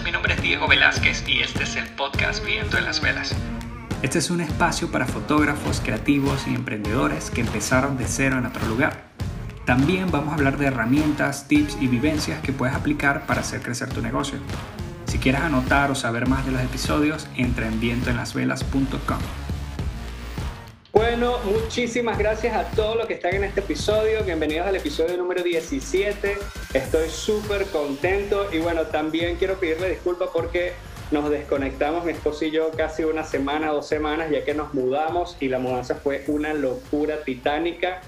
mi nombre es Diego Velázquez y este es el podcast Viento en las Velas. Este es un espacio para fotógrafos, creativos y emprendedores que empezaron de cero en otro lugar. También vamos a hablar de herramientas, tips y vivencias que puedes aplicar para hacer crecer tu negocio. Si quieres anotar o saber más de los episodios, entra en vientoenlasvelas.com. Bueno, muchísimas gracias a todos los que están en este episodio. Bienvenidos al episodio número 17. Estoy súper contento y bueno, también quiero pedirle disculpas porque nos desconectamos mi esposo y yo casi una semana, dos semanas, ya que nos mudamos y la mudanza fue una locura titánica.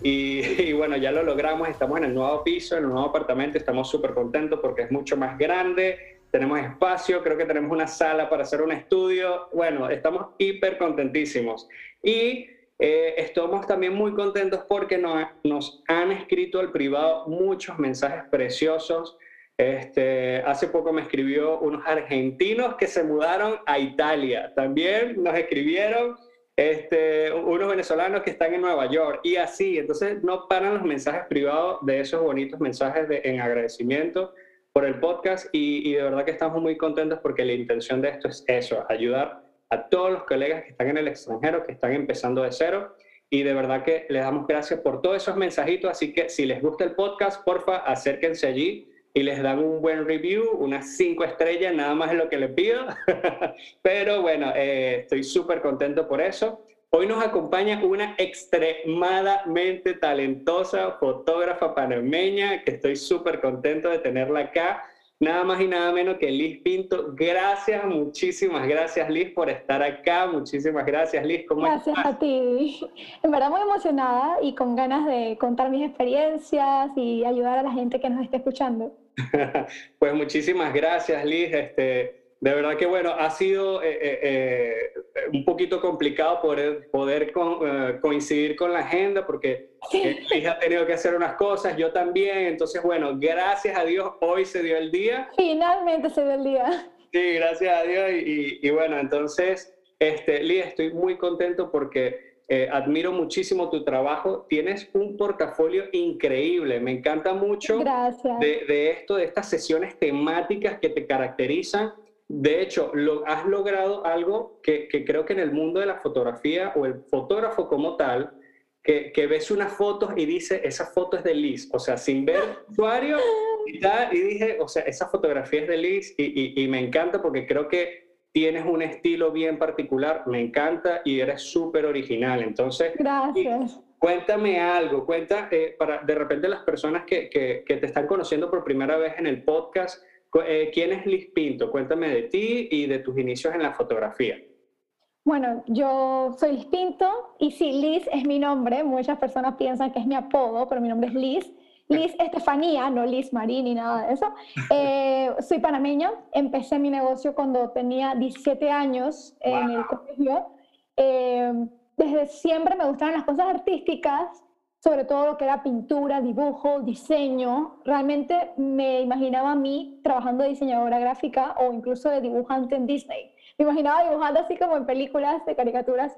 Y, y, bueno, ya lo logramos, estamos en el nuevo piso, en el nuevo apartamento, estamos súper contentos porque es mucho más grande, tenemos espacio, creo que tenemos una sala para hacer un estudio, bueno, estamos hiper contentísimos. Y eh, estamos también muy contentos porque nos, nos, han escrito al privado muchos mensajes preciosos. Este, hace poco me escribió unos argentinos que se mudaron a Italia. También nos escribieron este, unos venezolanos que están en Nueva York y así. Entonces no paran los mensajes privados de esos bonitos mensajes de, en agradecimiento por el podcast y, y de verdad que estamos muy contentos porque la intención de esto es eso, ayudar a todos los colegas que están en el extranjero, que están empezando de cero. Y de verdad que les damos gracias por todos esos mensajitos. Así que si les gusta el podcast, porfa, acérquense allí y les dan un buen review, unas cinco estrellas, nada más es lo que les pido. Pero bueno, eh, estoy súper contento por eso. Hoy nos acompaña una extremadamente talentosa fotógrafa panameña que estoy súper contento de tenerla acá nada más y nada menos que Liz Pinto. Gracias, muchísimas gracias Liz por estar acá. Muchísimas gracias Liz. ¿Cómo gracias a ti. En verdad muy emocionada y con ganas de contar mis experiencias y ayudar a la gente que nos esté escuchando. pues muchísimas gracias Liz. Este, de verdad que bueno, ha sido eh, eh, eh, un poquito complicado poder, poder coincidir con la agenda porque ella ha tenido que hacer unas cosas, yo también, entonces bueno, gracias a Dios hoy se dio el día. Finalmente se dio el día. Sí, gracias a Dios y, y bueno, entonces, este, Lía, estoy muy contento porque admiro muchísimo tu trabajo. Tienes un portafolio increíble. Me encanta mucho de, de, esto, de estas sesiones temáticas que te caracterizan de hecho, lo, has logrado algo que, creo que en el mundo de la fotografía o el fotógrafo como tal, que, ves unas fotos y dice, esa foto es de Liz, o sea, sin ver usuario y, y dije, o sea, esa fotografía es de Liz y, me encanta porque creo que tienes un estilo bien particular, me encanta y eres súper original. Entonces, gracias. Cuéntame algo, cuenta eh, para de repente las personas que, que, te están conociendo por primera vez en el podcast, eh, ¿Quién es Liz Pinto? Cuéntame de ti y de tus inicios en la fotografía. Bueno, yo soy Liz Pinto y sí, Liz es mi nombre. Muchas personas piensan que es mi apodo, pero mi nombre es Liz. Liz Estefanía, no Liz Marín ni nada de eso. Eh, soy panameña. Empecé mi negocio cuando tenía 17 años en el colegio. Eh, desde siempre me gustaban las cosas artísticas sobre todo lo que era pintura, dibujo, diseño. Realmente me imaginaba a mí trabajando de diseñadora gráfica o incluso de dibujante en Disney. Me imaginaba dibujando así como en películas de caricaturas.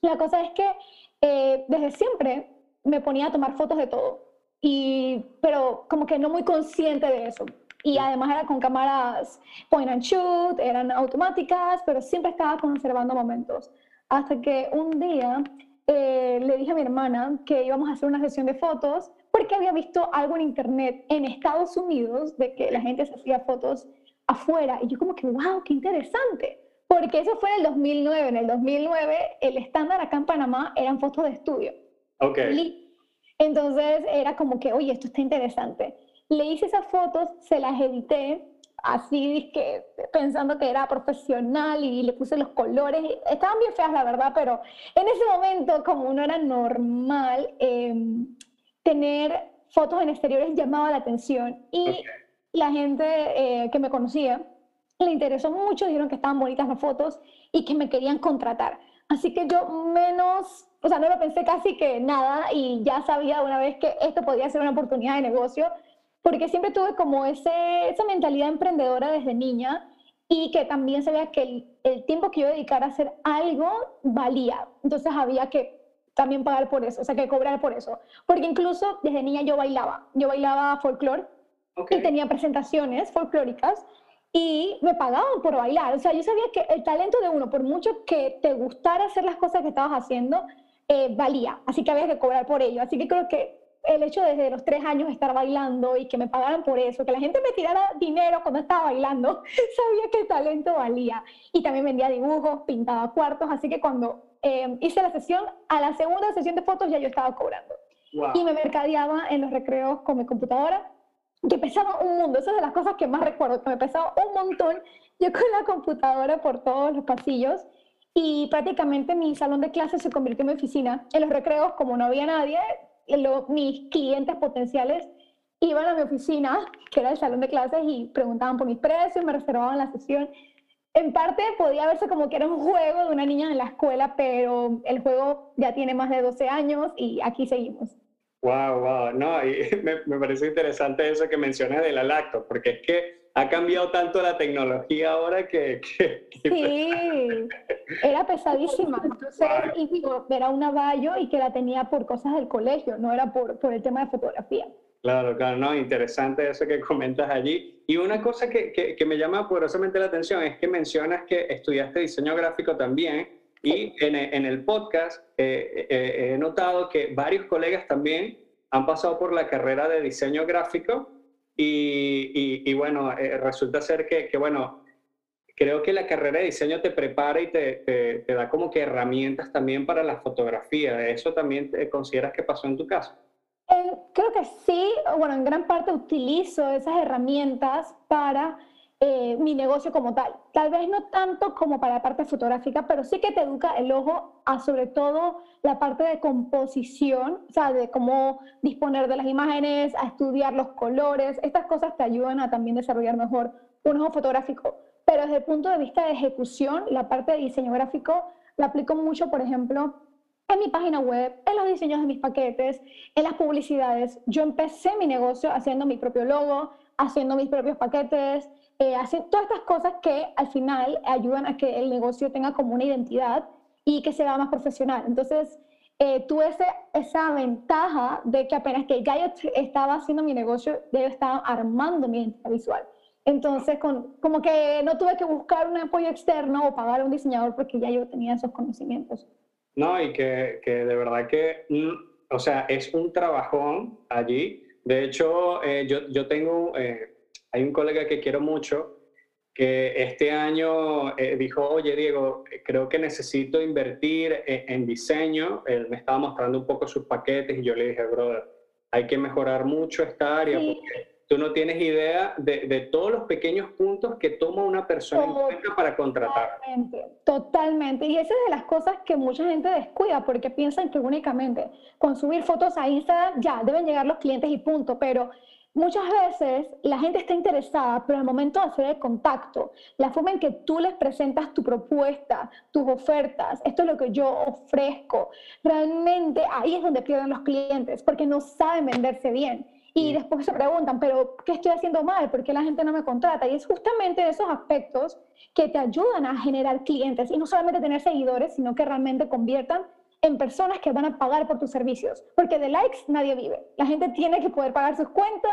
La cosa es que eh, desde siempre me ponía a tomar fotos de todo, y, pero como que no muy consciente de eso. Y además era con cámaras point and shoot, eran automáticas, pero siempre estaba conservando momentos. Hasta que un día eh, le dije a mi hermana que íbamos a hacer una sesión de fotos porque había visto algo en internet en Estados Unidos de que la gente se hacía fotos afuera. Y yo como que, wow, qué interesante. Porque eso fue en el 2009. En el 2009 el estándar acá en Panamá eran fotos de estudio. Ok. Entonces era como que, oye, esto está interesante. Le hice esas fotos, se las edité así que pensando que era profesional y le puse los colores. Estaban bien feas, la verdad, pero en ese momento, como no era normal, em, tener fotos en exteriores llamaba la atención y la gente eh, que me conocía le interesó mucho, dijeron que estaban bonitas las fotos y que me querían contratar. Así que yo menos, o sea, no lo pensé casi que nada y ya sabía una vez que esto podía ser una oportunidad de negocio porque siempre tuve como ese, esa mentalidad emprendedora desde niña y que también sabía que el, tiempo que yo dedicara a hacer algo valía. Entonces había que también pagar por eso, o sea, que cobrar por eso. Porque incluso desde niña yo bailaba, yo bailaba folclore y tenía presentaciones folclóricas y me pagaban por bailar. O sea, yo sabía que el talento de uno, por mucho que te gustara hacer las cosas que estabas haciendo, eh, valía. Así que había que cobrar por ello. Así que creo que el hecho de desde los tres años estar bailando y que me pagaran por eso, que la gente me tirara dinero cuando estaba bailando, sabía que el talento valía. Y también vendía dibujos, pintaba cuartos, así que cuando eh, hice la sesión, a la segunda sesión de fotos ya yo estaba cobrando. Y me mercadeaba en los recreos con mi computadora, que pesaba un mundo, esa es de las cosas que más recuerdo, que me pesaba un montón, yo con la computadora por todos los pasillos, y prácticamente mi salón de clases se convirtió en mi oficina. En los recreos, como no había nadie, mis clientes potenciales iban a mi oficina, que era el salón de clases, y preguntaban por mis precios, me reservaban la sesión. En parte podía verse como que era un juego de una niña en la escuela, pero el juego ya tiene más de 12 años y aquí seguimos. Wow, wow. No, me, me parece interesante eso que mencionas de la lacto, porque es que ha cambiado tanto la tecnología ahora que... sí, era pesadísima. Entonces, y digo, era una Bayo y que la tenía por cosas del colegio, no era por, por el tema de fotografía. Claro, claro, no, interesante eso que comentas allí. Y una cosa que, que, me llama poderosamente la atención es que mencionas que estudiaste diseño gráfico también y en, en, el podcast eh, eh, he notado que varios colegas también han pasado por la carrera de diseño gráfico y, bueno, eh, resulta ser que, bueno, creo que la carrera de diseño te prepara y te, te, da como que herramientas también para la fotografía. ¿Eso también consideras que pasó en tu caso? Eh, creo que sí, bueno, en gran parte utilizo esas herramientas para eh, mi negocio como tal. Tal vez no tanto como para la parte fotográfica, pero sí que te educa el ojo a sobre todo la parte de composición, o sea, de cómo disponer de las imágenes, a estudiar los colores. Estas cosas te ayudan a también desarrollar mejor un ojo fotográfico. Pero desde el punto de vista de ejecución, la parte de diseño gráfico la aplico mucho, por ejemplo, en mi página web, en los diseños de mis paquetes, en las publicidades. Yo empecé mi negocio haciendo mi propio logo, haciendo mis propios paquetes, eh, todas estas cosas que al final ayudan a que el negocio tenga como una identidad y que sea más profesional. Entonces, eh, tuve esa ventaja de que apenas que ya yo estaba haciendo mi negocio, ya yo estaba armando mi identidad visual. Entonces, con, como que no tuve que buscar un apoyo externo o pagar a un diseñador porque ya yo tenía esos conocimientos. No, y que, que de verdad que, mm, o sea, es un trabajón allí. De hecho, eh, yo, yo tengo, eh, hay un colega que quiero mucho que este año eh, dijo, oye Diego, creo que necesito invertir e-, en, diseño. Él me estaba mostrando un poco sus paquetes y yo le dije, brother, hay que mejorar mucho esta área porque tú no tienes idea de, de, todos los pequeños puntos que toma una persona en cuenta para contratar. Totalmente, totalmente. Y esa es de las cosas que mucha gente descuida porque piensan que únicamente con subir fotos a Instagram ya deben llegar los clientes y punto, pero Muchas veces la gente está interesada, pero el momento de hacer el contacto, la forma en que tú les presentas tu propuesta, tus ofertas, esto es lo que yo ofrezco, realmente ahí es donde pierden los clientes, porque no saben venderse bien. Y después se preguntan, pero ¿qué estoy haciendo mal? ¿Por qué la gente no me contrata? Y es justamente esos aspectos que te ayudan a generar clientes y no solamente tener seguidores, sino que realmente conviertan en personas que van a pagar por tus servicios, porque de likes nadie vive. La gente tiene que poder pagar sus cuentas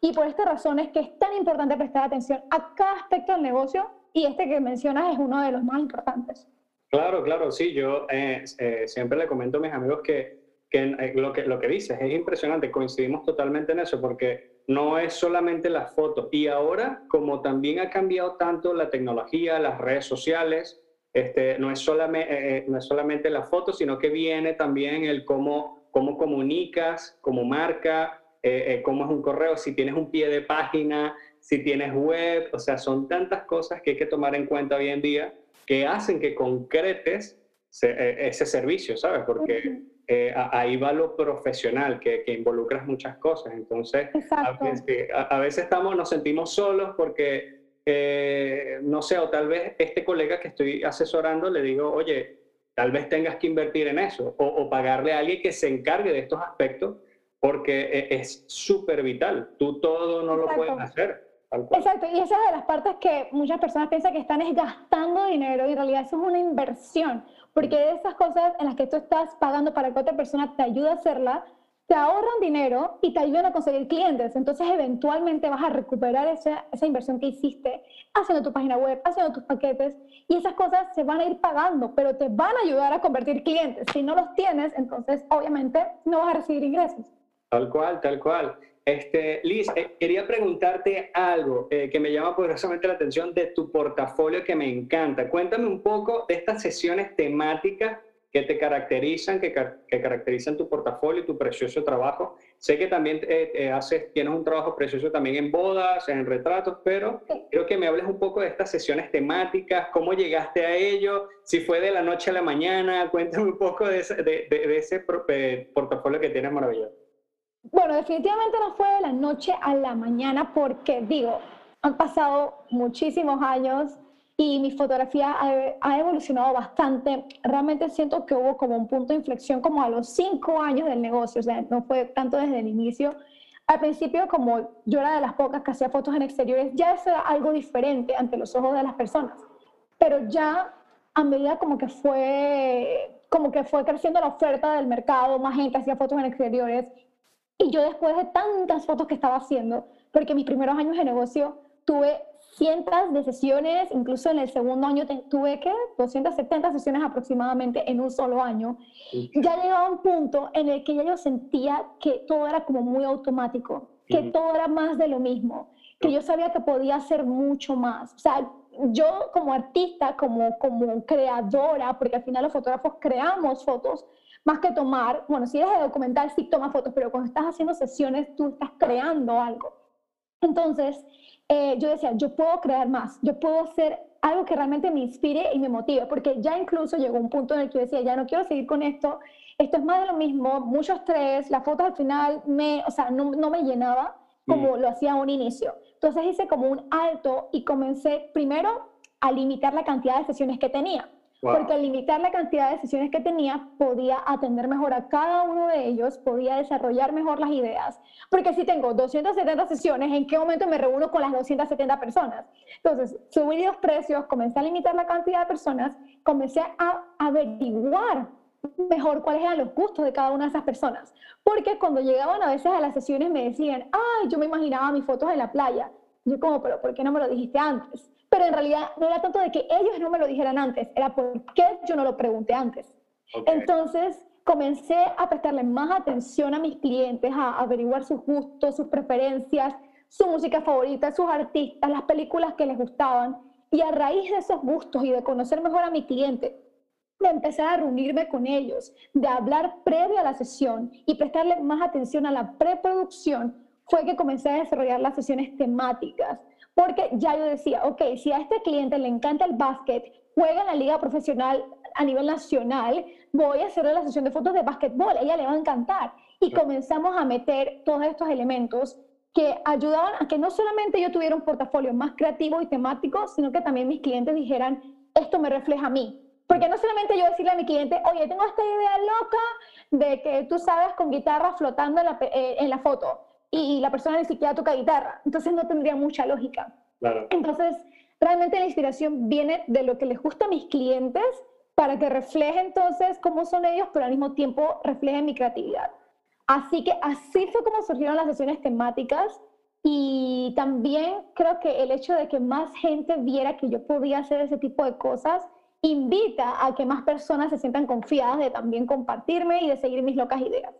y por esta razón es que es tan importante prestar atención a cada aspecto del negocio y este que mencionas es uno de los más importantes. Claro, claro, sí, yo eh, eh, siempre le comento a mis amigos que, que, eh, lo que lo que dices es impresionante, coincidimos totalmente en eso, porque no es solamente las fotos. Y ahora, como también ha cambiado tanto la tecnología, las redes sociales, este, no, es solamente, eh, eh, no es solamente la foto, sino que viene también el cómo, cómo comunicas como marca, eh, cómo es un correo, si tienes un pie de página, si tienes web, o sea, son tantas cosas que hay que tomar en cuenta hoy en día que hacen que concretes ese servicio, ¿sabes? Porque ahí va lo profesional, que, que involucras muchas cosas. Entonces, a veces, a veces, estamos, nos sentimos solos porque eh, no sé, o tal vez este colega que estoy asesorando le digo, oye, tal vez tengas que invertir en eso o, pagarle a alguien que se encargue de estos aspectos porque e, es súper vital. Tú todo no lo puedes hacer. Exacto, y esa es de las partes que muchas personas piensan que están gastando dinero y en realidad eso es una inversión, porque de esas cosas en las que tú estás pagando para que otra persona te ayude a hacerla, te ahorran dinero y te ayudan a conseguir clientes. Entonces, eventualmente vas a recuperar esa, esa inversión que hiciste haciendo tu página web, haciendo tus paquetes, y esas cosas se van a ir pagando, pero te van a ayudar a convertir clientes. Si no los tienes, entonces, obviamente, no vas a recibir ingresos. Tal cual, tal cual. Este, Liz, eh, quería preguntarte algo eh, que me llama poderosamente la atención de tu portafolio que me encanta. Cuéntame un poco de estas sesiones temáticas que te caracterizan, que, que, caracterizan tu portafolio y tu precioso trabajo. Sé que también eh, haces, tienes un trabajo precioso también en bodas, en retratos, pero quiero que me hables un poco de estas sesiones temáticas, cómo llegaste a ello, si fue de la noche a la mañana, cuéntame un poco de ese, de, de, ese eh, portafolio que tienes maravilloso. Bueno, definitivamente no fue de la noche a la mañana porque, digo, han pasado muchísimos años y mi fotografía ha, evolucionado bastante. Realmente siento que hubo como un punto de inflexión como a los cinco años del negocio, o sea, no fue tanto desde el inicio. Al principio, como yo era de las pocas que hacía fotos en exteriores, ya eso era algo diferente ante los ojos de las personas. Pero ya a medida como que fue, como que fue creciendo la oferta del mercado, más gente hacía fotos en exteriores. Y yo después de tantas fotos que estaba haciendo, porque mis primeros años de negocio tuve cientos de sesiones, incluso en el segundo año tuve que 270 sesiones aproximadamente en un solo año. Ya llegaba un punto en el que ya yo sentía que todo era como muy automático, que todo era más de lo mismo, que yo sabía que podía hacer mucho más. O sea, yo como artista, como, como creadora, porque al final los fotógrafos creamos fotos, más que tomar, bueno, si eres de documental sí tomas fotos, pero cuando estás haciendo sesiones tú estás creando algo. Entonces, eh, yo decía, yo puedo crear más, yo puedo hacer algo que realmente me inspire y me motive, porque ya incluso llegó un punto en el que yo decía, ya no quiero seguir con esto, esto es más de lo mismo, mucho estrés, las fotos al final me, o sea, no, no me llenaba como mm. lo hacía a un inicio. Entonces hice como un alto y comencé primero a limitar la cantidad de sesiones que tenía. Porque al limitar la cantidad de sesiones que tenía, podía atender mejor a cada uno de ellos, podía desarrollar mejor las ideas. Porque si tengo 270 sesiones, ¿en qué momento me reúno con las 270 personas? Entonces, subí los precios, comencé a limitar la cantidad de personas, comencé a averiguar mejor cuáles eran los gustos de cada una de esas personas. Porque cuando llegaban a veces a las sesiones me decían, ay, yo me imaginaba mis fotos en la playa. Yo como, pero ¿por qué no me lo dijiste antes? Pero en realidad no era tanto de que ellos no me lo dijeran antes, era porque yo no lo pregunté antes. Entonces comencé a prestarle más atención a mis clientes, a averiguar sus gustos, sus preferencias, su música favorita, sus artistas, las películas que les gustaban. Y a raíz de esos gustos y de conocer mejor a mi cliente, de empezar a reunirme con ellos, de hablar previo a la sesión y prestarle más atención a la preproducción, fue que comencé a desarrollar las sesiones temáticas, porque ya yo decía, ok, si a este cliente le encanta el básquet, juega en la liga profesional a nivel nacional, voy a hacerle la sesión de fotos de básquetbol, ella le va a encantar. Y comenzamos a meter todos estos elementos que ayudaban a que no solamente yo tuviera un portafolio más creativo y temático, sino que también mis clientes dijeran, esto me refleja a mí. Porque no solamente yo decirle a mi cliente, oye, tengo esta idea loca de que tú sabes con guitarra flotando en la, eh, en la foto y la persona ni siquiera toca guitarra. Entonces no tendría mucha lógica. Claro. Entonces, realmente la inspiración viene de lo que les gusta a mis clientes para que refleje entonces cómo son ellos, pero al mismo tiempo refleje mi creatividad. Así que así fue como surgieron las sesiones temáticas y también creo que el hecho de que más gente viera que yo podía hacer ese tipo de cosas invita a que más personas se sientan confiadas de también compartirme y de seguir mis locas ideas.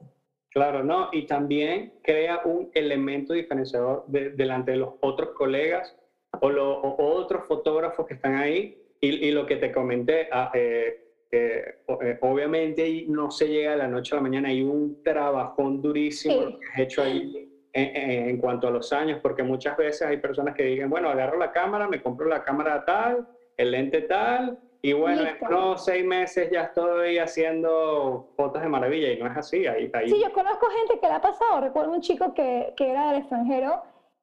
Claro, no, y también crea un elemento diferenciador delante de los otros colegas o, los otros fotógrafos que están ahí. Y, lo que te comenté, ah, eh, eh, eh, obviamente no se llega de la noche a la mañana, hay un trabajón durísimo que has hecho ahí en, en, cuanto a los años, porque muchas veces hay personas que digan, bueno, agarro la cámara, me compro la cámara tal, el lente tal, y bueno, en unos seis meses ya estoy haciendo fotos de maravilla y no es así. Ahí, ahí. Sí, yo conozco gente que le ha pasado. Recuerdo un chico que, que era del extranjero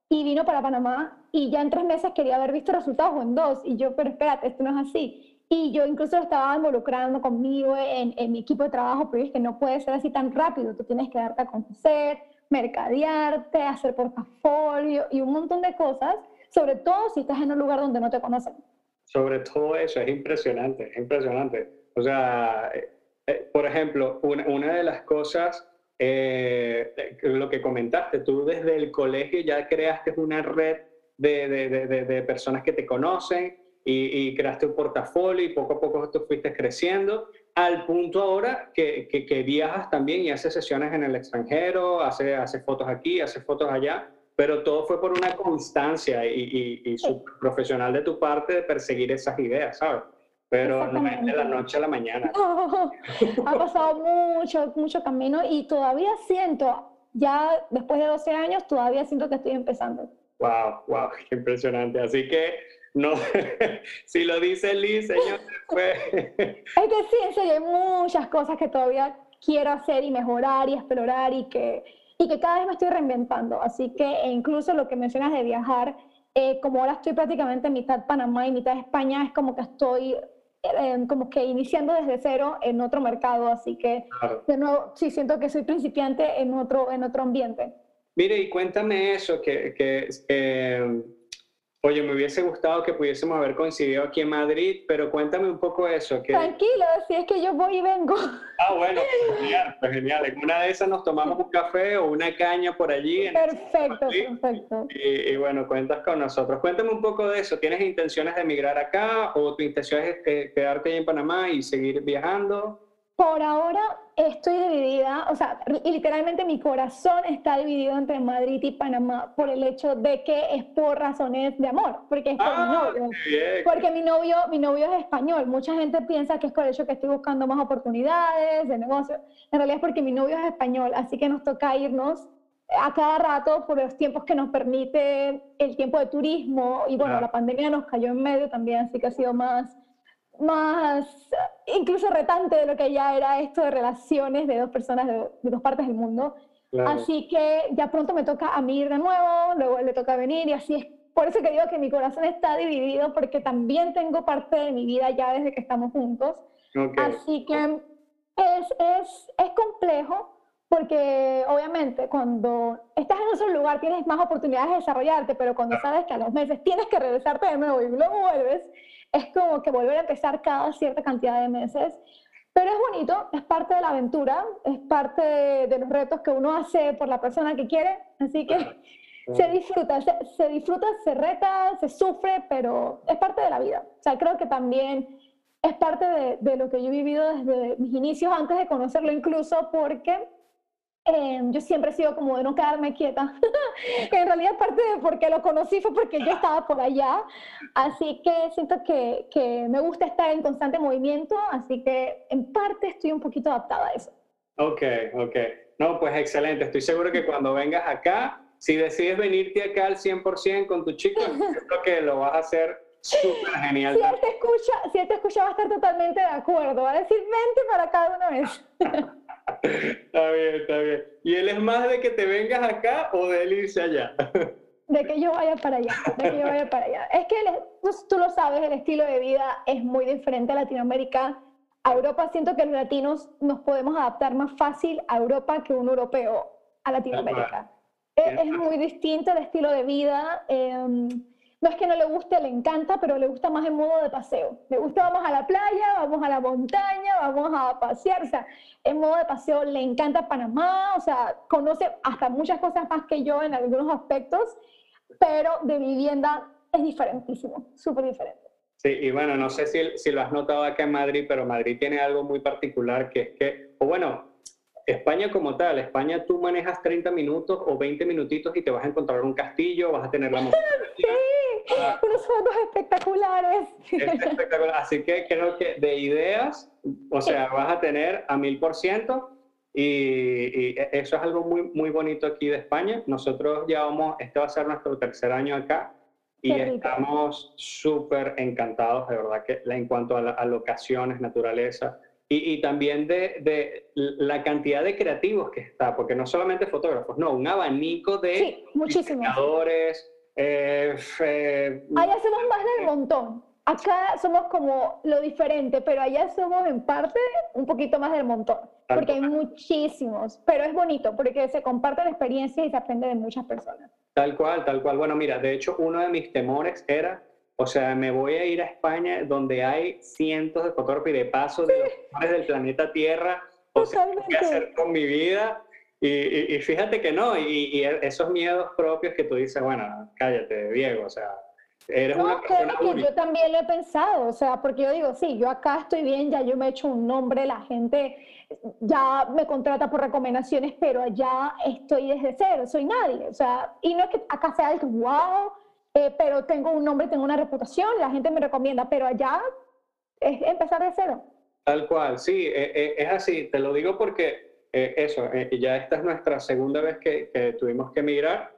y vino para Panamá y ya en tres meses quería haber visto resultados o en dos. Y yo, pero espérate, esto no es así. Y yo incluso lo estaba involucrando conmigo en, en mi equipo de trabajo, pero es que no puede ser así tan rápido. Tú tienes que darte a conocer, mercadearte, hacer portafolio y un montón de cosas, sobre todo si estás en un lugar donde no te conocen sobre todo eso, es impresionante, es impresionante. O sea, eh, eh, por ejemplo, una, de las cosas eh, lo que comentaste, tú desde el colegio ya creaste una red de, de, de, personas que te conocen y, y, creaste un portafolio y poco a poco tú fuiste creciendo al punto ahora que, que, viajas también y haces sesiones en el extranjero, haces hace fotos aquí, haces fotos allá, pero todo fue por una constancia y, y, y profesional de tu parte de perseguir esas ideas, ¿sabes? Pero no es de la noche a la mañana. ha pasado mucho, mucho camino y todavía siento, ya después de 12 años, todavía siento que estoy empezando. Wow, wow, qué impresionante. Así que no, si lo dice Liz, señor, pues... Es que sí, en serio, hay muchas cosas que todavía quiero hacer y mejorar y explorar y que, y que cada vez me estoy reinventando. Así que e incluso lo que mencionas de viajar, eh, como ahora estoy prácticamente mitad Panamá y mitad España, es como que estoy eh, como que iniciando desde cero en otro mercado. Así que, de nuevo, sí siento que soy principiante en otro, en otro ambiente. Mire, y cuéntame eso, que, que eh, Oye, me hubiese gustado que pudiésemos haber coincidido aquí en Madrid, pero cuéntame un poco eso. Que... Tranquilo, si es que yo voy y vengo. Ah, bueno, pues genial, pues genial. En una de esas nos tomamos un café o una caña por allí. perfecto, perfecto. Y, y, bueno, cuentas con nosotros. Cuéntame un poco de eso. ¿Tienes intenciones de emigrar acá o tu intención es eh, quedarte ahí en Panamá y seguir viajando? Por ahora estoy dividida, o sea, literalmente mi corazón está dividido entre Madrid y Panamá por el hecho de que es por razones de amor, porque es por mi ah, novio. Porque mi novio, mi novio es español. Mucha gente piensa que es por el hecho que estoy buscando más oportunidades de negocio. En realidad es porque mi novio es español, así que nos toca irnos a cada rato por los tiempos que nos permite el tiempo de turismo y bueno, la pandemia nos cayó en medio también, así que ha sido más más incluso retante de lo que ya era esto de relaciones de dos personas de, dos partes del mundo. Así que ya pronto me toca a mí ir de nuevo, luego le toca venir y así es. Por eso que digo que mi corazón está dividido porque también tengo parte de mi vida ya desde que estamos juntos. Así que es, es, es complejo porque obviamente cuando estás en otro lugar tienes más oportunidades de desarrollarte, pero cuando sabes que a los meses tienes que regresarte de nuevo y luego vuelves, es como que volver a empezar cada cierta cantidad de meses. Pero es bonito, es parte de la aventura, es parte de, los retos que uno hace por la persona que quiere, así que se disfruta, se, disfruta, se reta, se sufre, pero es parte de la vida. O sea, creo que también es parte de, de lo que yo he vivido desde mis inicios, antes de conocerlo incluso, porque Em, yo siempre he sido como de no quedarme quieta. en realidad parte de por qué lo conocí fue porque yo estaba por allá. Así que siento que, que, me gusta estar en constante movimiento, así que en parte estoy un poquito adaptada a eso. Ok, ok. No, pues excelente. Estoy seguro que cuando vengas acá, si decides venirte acá al 100% con tu chico, creo que lo vas a hacer súper genial. Si él, te escucha, si él te escucha, va a estar totalmente de acuerdo. Va a decir, vente para cada una vez. está bien, está bien. ¿Y él es más de que te vengas acá o de él irse allá? de que yo vaya para allá, de que yo vaya para allá. Es que tú, lo sabes, el estilo de vida es muy diferente a Latinoamérica. A Europa siento que los latinos nos podemos adaptar más fácil a Europa que un europeo a Latinoamérica. Es, es, muy distinto el estilo de vida. Eh, no es que no le guste, le encanta, pero le gusta más en modo de paseo. Le gusta, vamos a la playa, vamos a la montaña, vamos a pasear, o sea, en modo de paseo le encanta Panamá, o sea, conoce hasta muchas cosas más que yo en algunos aspectos, pero de vivienda es diferentísimo, súper diferente. Sí, y bueno, no sé si, si lo has notado acá en Madrid, pero Madrid tiene algo muy particular que es que, o bueno, España como tal, España tú manejas 30 minutos o 20 minutitos y te vas a encontrar un castillo, vas a tener la montaña. Sí, unos fotos espectaculares. espectacular. Así que creo que de ideas, o sea, vas a tener a mil por ciento y, eso es algo muy, muy bonito aquí de España. Nosotros ya vamos, este va a ser nuestro tercer año acá y estamos súper encantados, de verdad, que en cuanto a, a locaciones, naturaleza, y, también de, de, la cantidad de creativos que está, porque no solamente fotógrafos, no, un abanico de sí, diseñadores. Eh, eh, allá somos más del montón. Acá somos como lo diferente, pero allá somos en parte un poquito más del montón, porque hay muchísimos, pero es bonito porque se comparte la experiencia y se aprende de muchas personas. Tal cual, tal cual. Bueno, mira, de hecho uno de mis temores era o sea, me voy a ir a España donde hay cientos de fotógrafos y de paso de los del planeta Tierra. O sea, ¿qué hacer con mi vida? Y, fíjate que no, y, esos miedos propios que tú dices, bueno, cállate, Diego, o sea, eres una persona que yo también lo he pensado, o sea, porque yo digo, sí, yo acá estoy bien, ya yo me he hecho un nombre, la gente ya me contrata por recomendaciones, pero allá estoy desde cero, soy nadie, o sea, y no es que acá sea el wow, eh, pero tengo un nombre, tengo una reputación, la gente me recomienda, pero allá es empezar de cero. Tal cual, sí, e, e, es así, te lo digo porque eh, eso, eh, ya esta es nuestra segunda vez que, tuvimos que emigrar.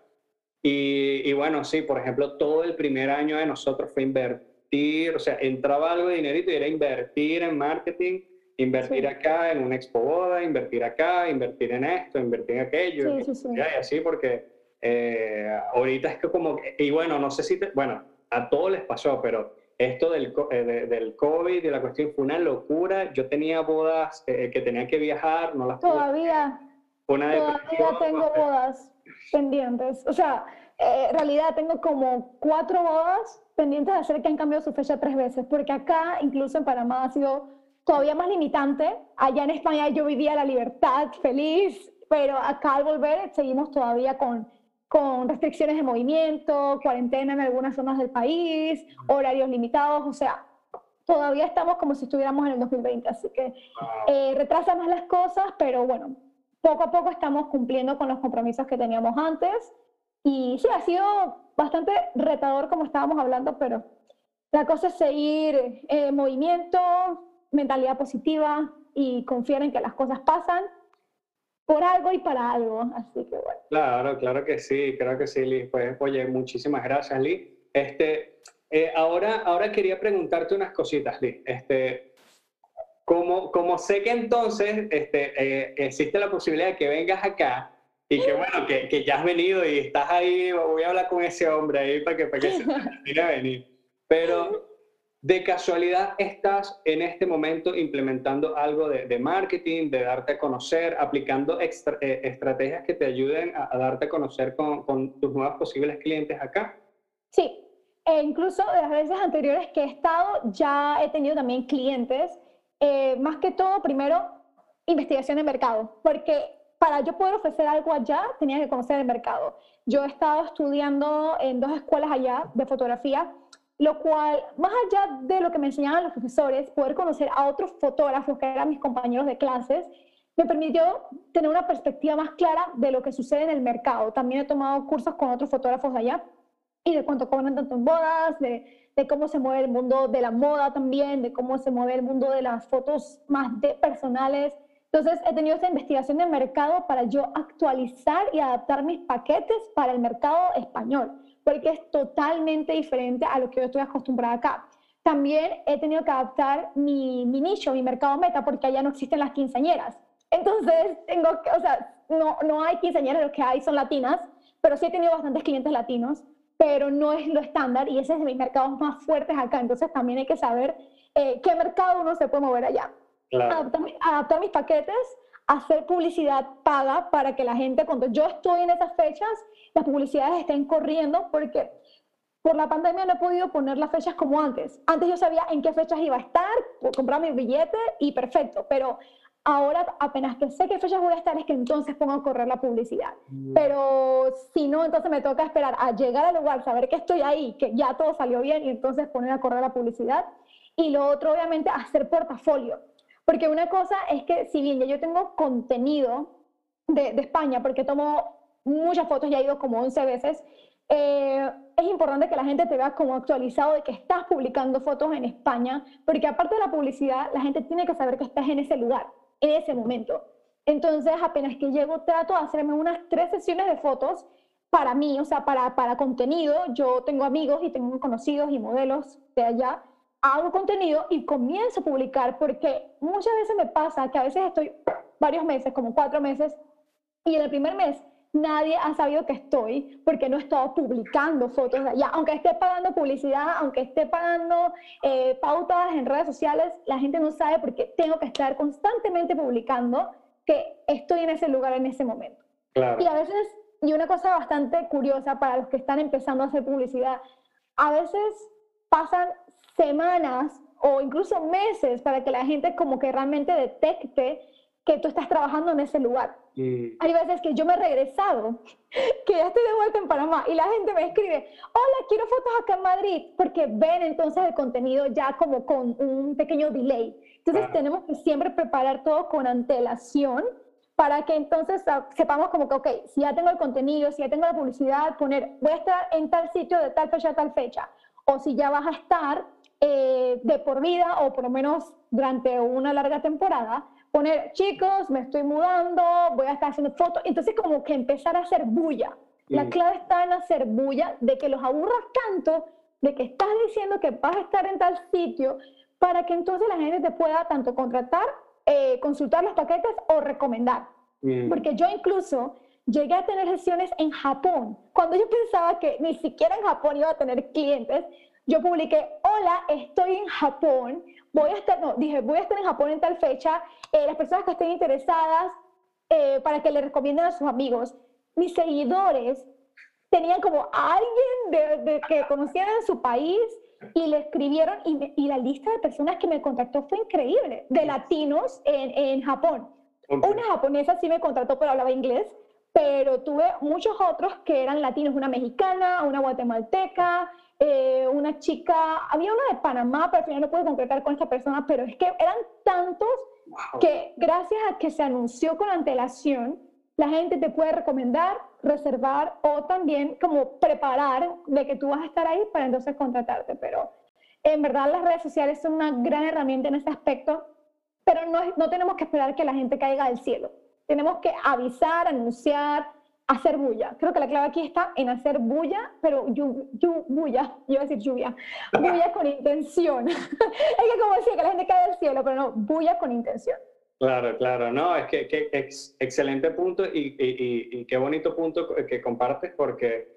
Y, bueno, sí, por ejemplo, todo el primer año de nosotros fue invertir, o sea, entraba algo de dinerito y era invertir en marketing, invertir acá en un expo boda, invertir acá, invertir en esto, invertir en aquello, y así, porque eh, ahorita es que como, y bueno, no sé si, bueno, a todos les pasó, pero esto del, eh, del COVID y la cuestión fue una locura. Yo tenía bodas eh, que tenía que viajar, no las Todavía. todavía tengo bodas pendientes. O sea, eh, en realidad tengo como cuatro bodas pendientes de hacer que han cambiado su fecha tres veces, porque acá, incluso en Panamá, ha sido todavía más limitante. Allá en España yo vivía la libertad feliz, pero acá al volver seguimos todavía con con restricciones de movimiento, cuarentena en algunas zonas del país, horarios limitados, o sea, todavía estamos como si estuviéramos en el 2020, así que eh, más las cosas, pero bueno, poco a poco estamos cumpliendo con los compromisos que teníamos antes. Y sí, ha sido bastante retador como estábamos hablando, pero la cosa es seguir en movimiento, mentalidad positiva y confiar en que las cosas pasan por algo y para algo. Así que bueno. Claro, claro que sí, creo que sí, Liz. Pues oye, muchísimas gracias, Liz. Este, eh, ahora, ahora quería preguntarte unas cositas, Liz. Este, como, como sé que entonces este, eh, existe la posibilidad de que vengas acá y que bueno, que, que, ya has venido y estás ahí, voy a hablar con ese hombre ahí para que, para que se termine a venir. Pero ¿De casualidad estás en este momento implementando algo de, marketing, de darte a conocer, aplicando eh, estrategias que te ayuden a, darte a conocer con, tus nuevos posibles clientes acá? Sí, e incluso de las veces anteriores que he estado ya he tenido también clientes. Eh, más que todo, primero, investigación de mercado, porque para yo poder ofrecer algo allá tenía que conocer el mercado. Yo he estado estudiando en dos escuelas allá de fotografía lo cual, más allá de lo que me enseñaban los profesores, poder conocer a otros fotógrafos que eran mis compañeros de clases, me permitió tener una perspectiva más clara de lo que sucede en el mercado. También he tomado cursos con otros fotógrafos allá y de cuánto cobran tanto en bodas, de, de, cómo se mueve el mundo de la moda también, de cómo se mueve el mundo de las fotos más de personales. Entonces he tenido esta investigación de mercado para yo actualizar y adaptar mis paquetes para el mercado español porque es totalmente diferente a lo que yo estoy acostumbrada acá. También he tenido que adaptar mi, mi nicho, mi mercado meta, porque allá no existen las quinceañeras. Entonces, tengo que, o sea, no, no hay quinceañeras, lo que hay son latinas, pero sí he tenido bastantes clientes latinos, pero no es lo estándar y ese es de mis mercados más fuertes acá. Entonces, también hay que saber eh, qué mercado uno se puede mover allá. Adaptar, adaptar mis paquetes hacer publicidad paga para que la gente, cuando yo estoy en esas fechas, las publicidades estén corriendo porque por la pandemia no he podido poner las fechas como antes. Antes yo sabía en qué fechas iba a estar, comprar mi billete y perfecto, pero ahora apenas que sé qué fechas voy a estar es que entonces pongo a correr la publicidad. Mm. Pero si no, entonces me toca esperar a llegar al lugar, saber que estoy ahí, que ya todo salió bien y entonces poner a correr la publicidad. Y lo otro, obviamente, hacer portafolio. Porque una cosa es que si bien ya yo tengo contenido de, España, porque tomo muchas fotos, ya he ido como 11 veces, eh, es importante que la gente te vea como actualizado de que estás publicando fotos en España, porque aparte de la publicidad, la gente tiene que saber que estás en ese lugar, en ese momento. Entonces, apenas que llego, trato de hacerme unas tres sesiones de fotos para mí, o sea, para, para contenido. Yo tengo amigos y tengo conocidos y modelos de allá hago contenido y comienzo a publicar porque muchas veces me pasa que a veces estoy varios meses, como cuatro meses, y en el primer mes nadie ha sabido que estoy porque no he estado publicando fotos de allá. Aunque esté pagando publicidad, aunque esté pagando eh, pautas en redes sociales, la gente no sabe porque tengo que estar constantemente publicando que estoy en ese lugar en ese momento. Y a veces, y una cosa bastante curiosa para los que están empezando a hacer publicidad, a veces pasan semanas o incluso meses para que la gente como que realmente detecte que tú estás trabajando en ese lugar. hay veces que yo me he regresado, que ya estoy de vuelta en Panamá y la gente me escribe, hola, quiero fotos acá en Madrid, porque ven entonces el contenido ya como con un pequeño delay. Entonces tenemos que siempre preparar todo con antelación para que entonces sepamos como que, ok, si ya tengo el contenido, si ya tengo la publicidad, poner, voy a estar en tal sitio de tal fecha a tal fecha, o si ya vas a estar eh, de por vida o por lo menos durante una larga temporada, poner, chicos, me estoy mudando, voy a estar haciendo fotos, entonces como que empezar a hacer bulla. La clave está en hacer bulla, de que los aburras tanto, de que estás diciendo que vas a estar en tal sitio, para que entonces la gente te pueda tanto contratar, eh, consultar los paquetes o recomendar. Porque yo incluso llegué a tener sesiones en Japón, cuando yo pensaba que ni siquiera en Japón iba a tener clientes, yo publiqué, hola, estoy en Japón, voy a estar, no, dije, voy a estar en Japón en tal fecha, eh, las personas que estén interesadas, eh, para que le recomienden a sus amigos. Mis seguidores tenían como a alguien de, que conocieran en su país y le escribieron y, y, la lista de personas que me contactó fue increíble, de latinos en, en Japón. Una japonesa sí me contrató, pero hablaba inglés, pero tuve muchos otros que eran latinos, una mexicana, una guatemalteca, eh, una chica, había una de Panamá, pero al final no pude concretar con esta persona, pero es que eran tantos que gracias a que se anunció con antelación, la gente te puede recomendar, reservar o también como preparar de que tú vas a estar ahí para entonces contratarte. Pero en verdad las redes sociales son una gran herramienta en ese aspecto, pero no, no tenemos que esperar que la gente caiga del cielo. Tenemos que avisar, anunciar, hacer bulla. Creo que la clave aquí está en hacer bulla, pero yu, yu, bulla, yo iba a decir lluvia, bulla con intención. es que como decía, que la gente cae del cielo, pero no, bulla con intención. Claro, claro, no, es que, que excelente punto y, y, y, qué bonito punto que compartes porque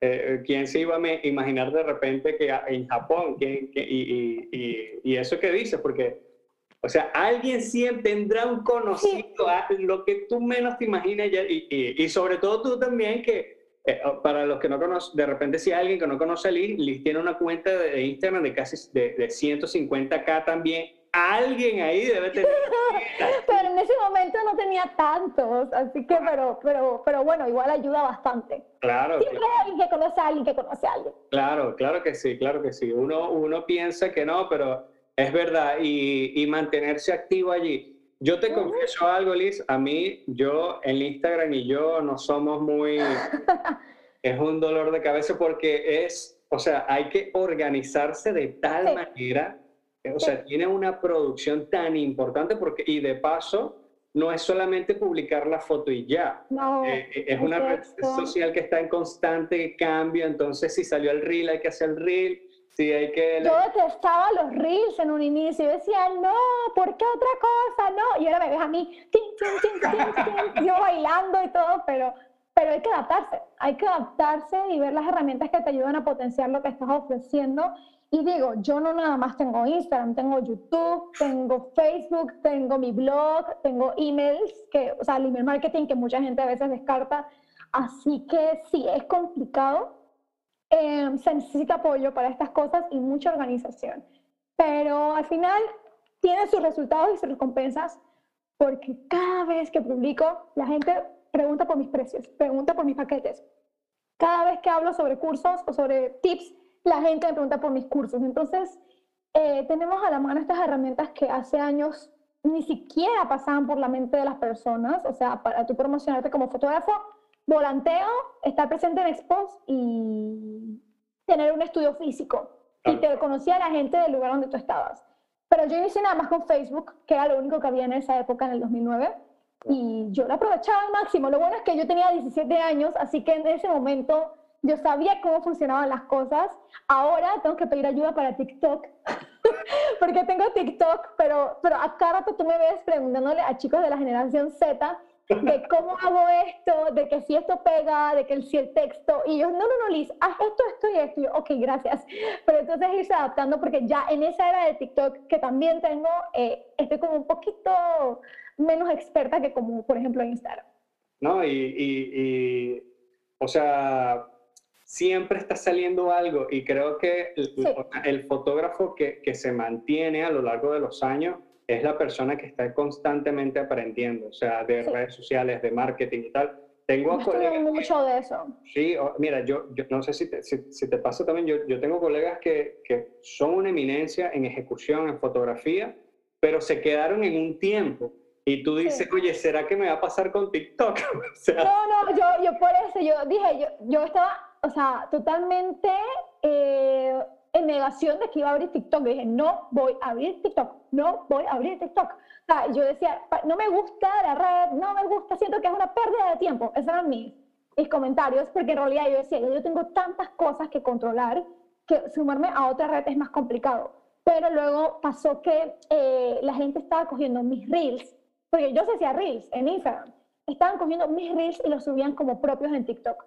eh, quién se iba a imaginar de repente que en Japón, que, y, eso que dices, porque o sea, alguien siempre tendrá un conocido, lo que tú menos te imaginas, y, sobre todo tú también, que eh, oh, para los que no conocen, de repente si hay alguien que no conoce a Liz, Liz tiene una cuenta de, Instagram de casi de, de 150k también. Alguien ahí debe tener. pero en ese momento no tenía tantos, así que, pero, pero, pero bueno, igual ayuda bastante. Claro. Siempre hay alguien que conoce a alguien que conoce a alguien. Claro, claro que sí, claro que sí. Uno, uno piensa que no, pero es verdad, y, mantenerse activo allí. Yo te confieso algo, Liz, a mí, yo en Instagram y yo no somos muy... es un dolor de cabeza porque es, o sea, hay que organizarse de tal manera, o sea, tiene una producción tan importante porque, y de paso, no es solamente publicar la foto y ya. No, eh, eh, es una red social que está en constante cambio, entonces si salió el reel hay que hacer el reel, Sí, hay que... Yo detestaba los reels en un inicio. Yo decía, no, ¿por qué otra cosa? No. Y ahora me ves a mí, yo bailando y todo, pero, pero hay que adaptarse. Hay que adaptarse y ver las herramientas que te ayudan a potenciar lo que estás ofreciendo. Y digo, yo no nada más tengo Instagram, tengo YouTube, tengo Facebook, tengo mi blog, tengo emails, que, o sea, el email marketing que mucha gente a veces descarta. Así que sí, es complicado, Em, se necesita apoyo para estas cosas y mucha organización. Pero al final tiene sus resultados y sus recompensas porque cada vez que publico, la gente pregunta por mis precios, pregunta por mis paquetes. Cada vez que hablo sobre cursos o sobre tips, la gente me pregunta por mis cursos. Entonces, eh, tenemos a la mano estas herramientas que hace años ni siquiera pasaban por la mente de las personas. O sea, para tú promocionarte como fotógrafo, volanteo, estar presente en expos y tener un estudio físico. Y te conocía a la gente del lugar donde tú estabas. Pero yo inicié nada más con Facebook, que era lo único que había en esa época, en el 2009. Y yo lo aprovechaba al máximo. Lo bueno es que yo tenía 17 años, así que en ese momento yo sabía cómo funcionaban las cosas. Ahora tengo que pedir ayuda para TikTok, porque tengo TikTok, pero, pero a cada rato tú me ves preguntándole a chicos de la generación Z de cómo hago esto, de que si esto pega, de que si el texto, y yo, no, no, no, Liz, haz esto, esto y esto, y yo, ok, gracias. Pero entonces irse adaptando, porque ya en esa era de TikTok que también tengo, eh, estoy como un poquito menos experta que como, por ejemplo, en Instagram. No, y, y, o sea, siempre está saliendo algo, y creo que el, el fotógrafo que, que se mantiene a lo largo de los años, es la persona que está constantemente aprendiendo, o sea, de redes sociales, de marketing y tal. Tengo colegas. mucho de eso. Sí, mira, yo, yo, no sé si te, si, te pasa también, yo, yo tengo colegas que, que, son una eminencia en ejecución, en fotografía, pero se quedaron en un tiempo. Y tú dices, oye, ¿será que me va a pasar con TikTok? No, no, yo, yo por eso, yo dije, yo, yo estaba, o sea, totalmente eh, en negación de que iba a abrir TikTok. dije, no voy a abrir TikTok, no voy a abrir TikTok. O sea, yo decía, no me gusta la red, no me gusta, siento que es una pérdida de tiempo. Esos eran mis, mis comentarios, porque en realidad yo decía, yo tengo tantas cosas que controlar que sumarme a otra red es más complicado. Pero luego pasó que eh, la gente estaba cogiendo mis reels, porque yo se hacía reels en Instagram, estaban cogiendo mis reels y los subían como propios en TikTok.